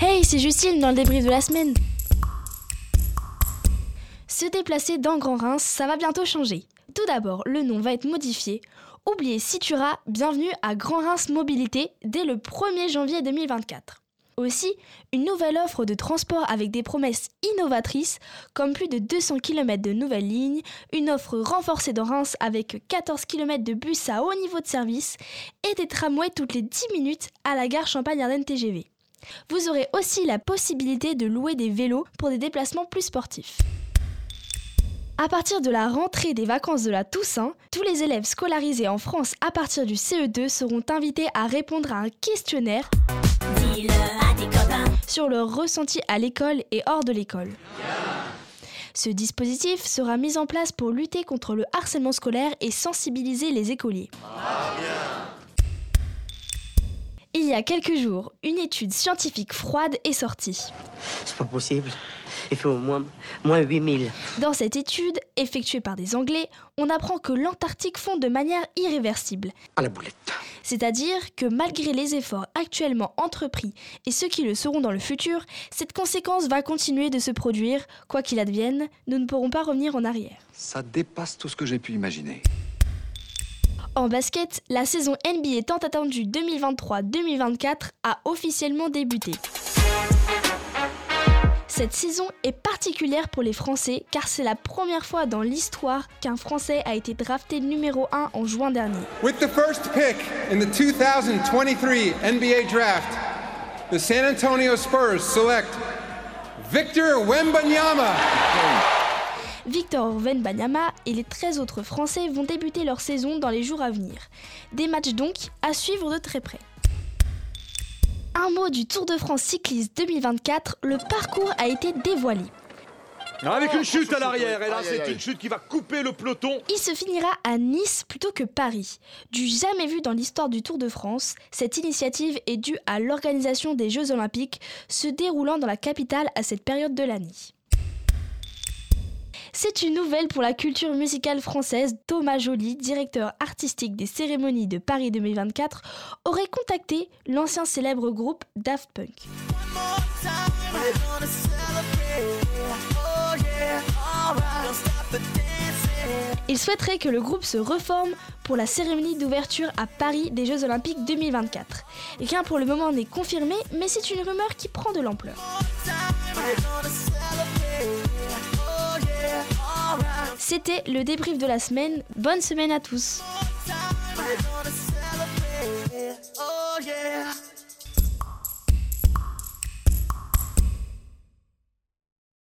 Hey, c'est Justine dans le débrief de la semaine. Se déplacer dans Grand Reims, ça va bientôt changer. Tout d'abord, le nom va être modifié. Oubliez Citura, bienvenue à Grand Reims Mobilité dès le 1er janvier 2024. Aussi, une nouvelle offre de transport avec des promesses innovatrices, comme plus de 200 km de nouvelles lignes, une offre renforcée dans Reims avec 14 km de bus à haut niveau de service et des tramways toutes les 10 minutes à la gare Champagne-Ardenne TGV. Vous aurez aussi la possibilité de louer des vélos pour des déplacements plus sportifs. À partir de la rentrée des vacances de la Toussaint, tous les élèves scolarisés en France à partir du CE2 seront invités à répondre à un questionnaire sur leur ressenti à l'école et hors de l'école. Ce dispositif sera mis en place pour lutter contre le harcèlement scolaire et sensibiliser les écoliers. Il y a quelques jours, une étude scientifique froide est sortie. C'est pas possible. Il fait au moins, moins 8000. Dans cette étude, effectuée par des Anglais, on apprend que l'Antarctique fond de manière irréversible. À la boulette. C'est-à-dire que malgré les efforts actuellement entrepris et ceux qui le seront dans le futur, cette conséquence va continuer de se produire. Quoi qu'il advienne, nous ne pourrons pas revenir en arrière. Ça dépasse tout ce que j'ai pu imaginer. En basket, la saison NBA tant attendue 2023-2024 a officiellement débuté. Cette saison est particulière pour les Français car c'est la première fois dans l'histoire qu'un Français a été drafté numéro 1 en juin dernier. With the first pick in the 2023 NBA draft, the San Antonio Spurs select Victor Wembanyama. Victor Wembanyama et les 13 autres Français vont débuter leur saison dans les jours à venir. Des matchs donc à suivre de très près. Un mot du Tour de France cycliste 2024, le parcours a été dévoilé. Avec une chute à l'arrière, et là c'est une chute qui va couper le peloton. Il se finira à Nice plutôt que Paris. Du jamais vu dans l'histoire du Tour de France, cette initiative est due à l'organisation des Jeux Olympiques se déroulant dans la capitale à cette période de l'année. C'est une nouvelle pour la culture musicale française. Thomas Joly, directeur artistique des cérémonies de Paris 2024, aurait contacté l'ancien célèbre groupe Daft Punk. Il souhaiterait que le groupe se reforme pour la cérémonie d'ouverture à Paris des Jeux Olympiques 2024. Rien pour le moment n'est confirmé, mais c'est une rumeur qui prend de l'ampleur. C'était le débrief de la semaine. Bonne semaine à tous. Oh.